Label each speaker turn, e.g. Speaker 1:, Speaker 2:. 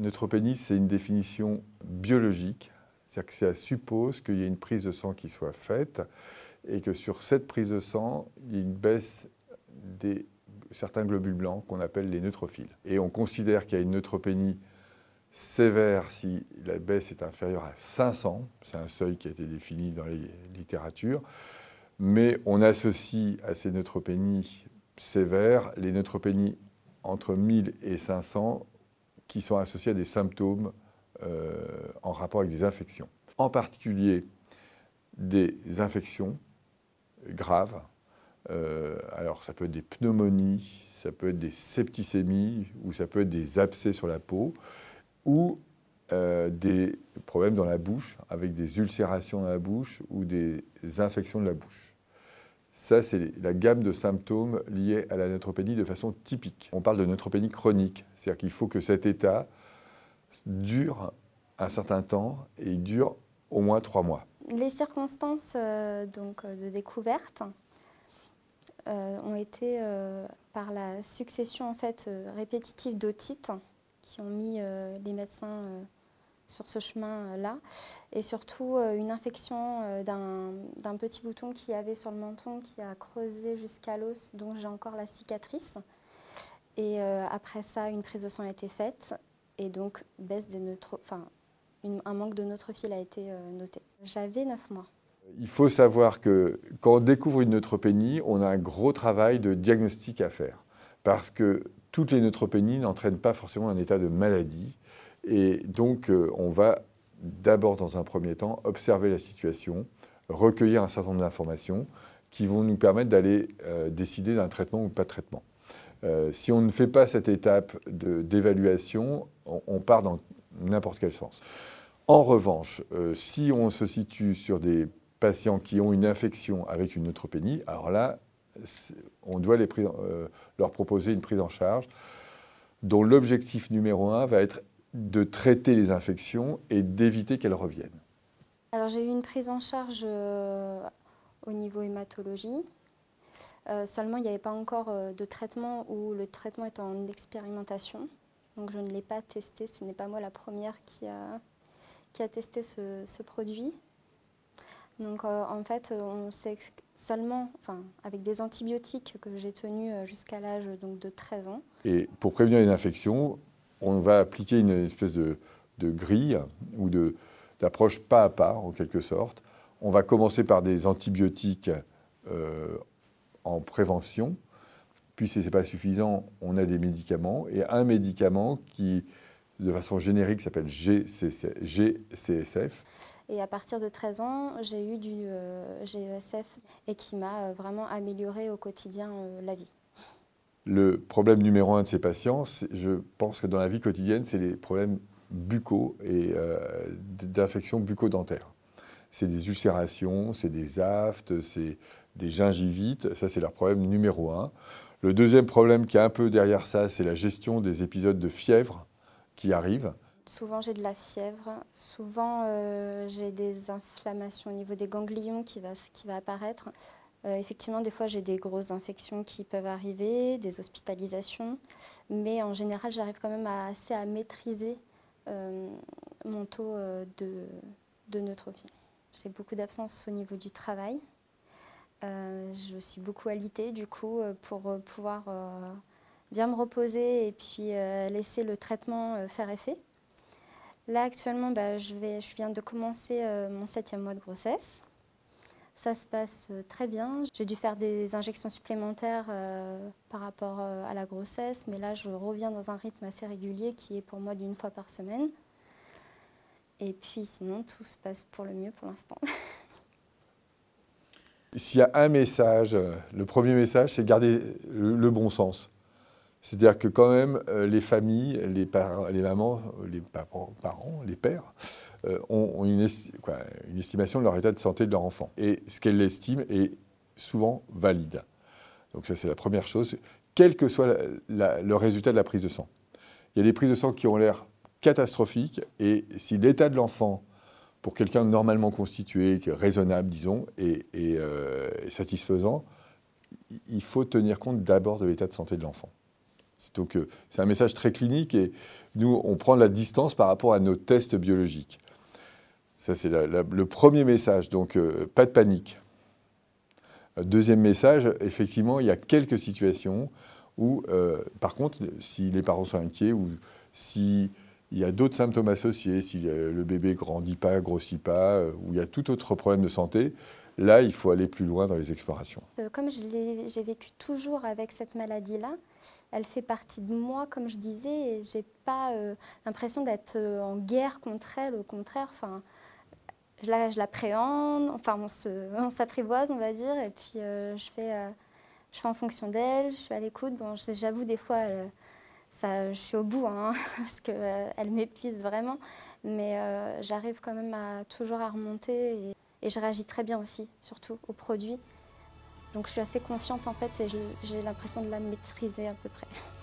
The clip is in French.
Speaker 1: Neutropénie, c'est une définition biologique, c'est-à-dire que ça suppose qu'il y ait une prise de sang qui soit faite et que sur cette prise de sang, il y ait une baisse des certains globules blancs qu'on appelle les neutrophiles. Et on considère qu'il y a une neutropénie sévère si la baisse est inférieure à 500, c'est un seuil qui a été défini dans les littératures, mais on associe à ces neutropénies sévères les neutropénies entre 1000 et 500 qui sont associées à des symptômes euh, en rapport avec des infections. En particulier des infections graves. Euh, alors ça peut être des pneumonies, ça peut être des septicémies ou ça peut être des abcès sur la peau ou euh, des problèmes dans la bouche avec des ulcérations dans la bouche ou des infections de la bouche. Ça, c'est la gamme de symptômes liés à la neutropénie de façon typique. On parle de neutropénie chronique, c'est-à-dire qu'il faut que cet état dure un certain temps et il dure au moins trois mois.
Speaker 2: Les circonstances euh, donc, euh, de découverte euh, ont été par la succession en fait, répétitive d'otites qui ont mis les médecins sur ce chemin-là, et surtout une infection d'un petit bouton qui avait sur le menton qui a creusé jusqu'à l'os, dont j'ai encore la cicatrice. Et après ça, une prise de sang a été faite, et donc baisse des neutro... un manque de neutrophile a été euh, noté. J'avais 9 mois.
Speaker 1: Il faut savoir que quand on découvre une neutropénie, on a un gros travail de diagnostic à faire. Parce que toutes les neutropénies n'entraînent pas forcément un état de maladie. Et donc, euh, on va d'abord, dans un premier temps, observer la situation, recueillir un certain nombre d'informations qui vont nous permettre d'aller euh, décider d'un traitement ou pas de traitement. si on ne fait pas cette étape d'évaluation, on, part dans n'importe quel sens. En revanche, euh, si on se situe sur des patients qui ont une infection avec une neutropénie, alors là, on doit euh, leur proposer une prise en charge dont l'objectif numéro un va être de traiter les infections et d'éviter qu'elles reviennent.
Speaker 2: Alors j'ai eu une prise en charge euh, au niveau hématologie. seulement, il n'y avait pas encore de traitement ou le traitement est en expérimentation. Donc je ne l'ai pas testé. Ce n'est pas moi la première qui a, qui a testé ce, produit. Donc euh, en fait, on sait seulement, enfin, avec des antibiotiques que j'ai tenus euh, jusqu'à l'âge de 13 ans.
Speaker 1: Et pour prévenir une infection, on va appliquer une espèce de, grille ou d'approche pas à pas en quelque sorte. On va commencer par des antibiotiques euh, en prévention puis, si ce n'est pas suffisant, on a des médicaments. Et un médicament qui, de façon générique, s'appelle GCSF.
Speaker 2: Et à partir de 13 ans, j'ai eu du euh, GESF et qui m'a euh, vraiment amélioré au quotidien euh, la vie.
Speaker 1: Le problème numéro un de ces patients, je pense que dans la vie quotidienne, c'est les problèmes buccaux et d'infections bucco-dentaires. C'est des ulcérations, c'est des aftes, c'est des gingivites. Ça, c'est leur problème numéro un. Le deuxième problème qui est un peu derrière ça, c'est la gestion des épisodes de fièvre qui arrivent.
Speaker 2: Souvent j'ai de la fièvre, souvent euh, j'ai des inflammations au niveau des ganglions qui va, qui va apparaître. Euh, effectivement, des fois j'ai des grosses infections qui peuvent arriver, des hospitalisations, mais en général j'arrive quand même assez à maîtriser euh, mon taux de, de neutrophile. J'ai beaucoup d'absence au niveau du travail. Euh, je suis beaucoup alitée du coup euh, pour euh, pouvoir bien me reposer et puis laisser le traitement faire effet. Là actuellement, bah, je, vais, je viens de commencer mon septième mois de grossesse. Ça se passe très bien. J'ai dû faire des injections supplémentaires par rapport à la grossesse, mais là je reviens dans un rythme assez régulier qui est pour moi d'une fois par semaine. Et puis sinon, tout se passe pour le mieux pour l'instant.
Speaker 1: S'il y a un message, euh, le premier message, c'est garder le, bon sens. C'est-à-dire que quand même, euh, les familles, les, les mamans, les parents, les pères, euh, ont, une, estimation de leur état de santé de leur enfant. Et ce qu'elles estiment est souvent valide. Donc ça, c'est la première chose, quel que soit le résultat de la prise de sang. Il y a des prises de sang qui ont l'air catastrophiques, et si l'état de l'enfant pour quelqu'un normalement constitué, raisonnable, disons, euh, satisfaisant, il faut tenir compte d'abord de l'état de santé de l'enfant. Donc c'est un message très clinique et nous, on prend la distance par rapport à nos tests biologiques. Ça, c'est le premier message. Donc, pas de panique. Deuxième message, effectivement, il y a quelques situations où, par contre, si les parents sont inquiets ou si il y a d'autres symptômes associés, si le bébé grandit pas, grossit pas, euh, ou il y a tout autre problème de santé, là, il faut aller plus loin dans les explorations.
Speaker 2: Euh, comme j'ai vécu toujours avec cette maladie-là, elle fait partie de moi, comme je disais, et j'ai pas euh, l'impression d'être en guerre contre elle. Au contraire, enfin, je l'appréhende, enfin, on s'apprivoise, on, va dire, et puis je, fais, je fais en fonction d'elle, je suis à l'écoute. Bon, j'avoue, des fois, je suis au bout, hein, parce qu'elle euh, m'épuise vraiment. Mais euh, j'arrive quand même à, toujours à remonter et, et, je réagis très bien aussi, surtout aux produits. Donc je suis assez confiante en fait et j'ai l'impression de la maîtriser à peu près.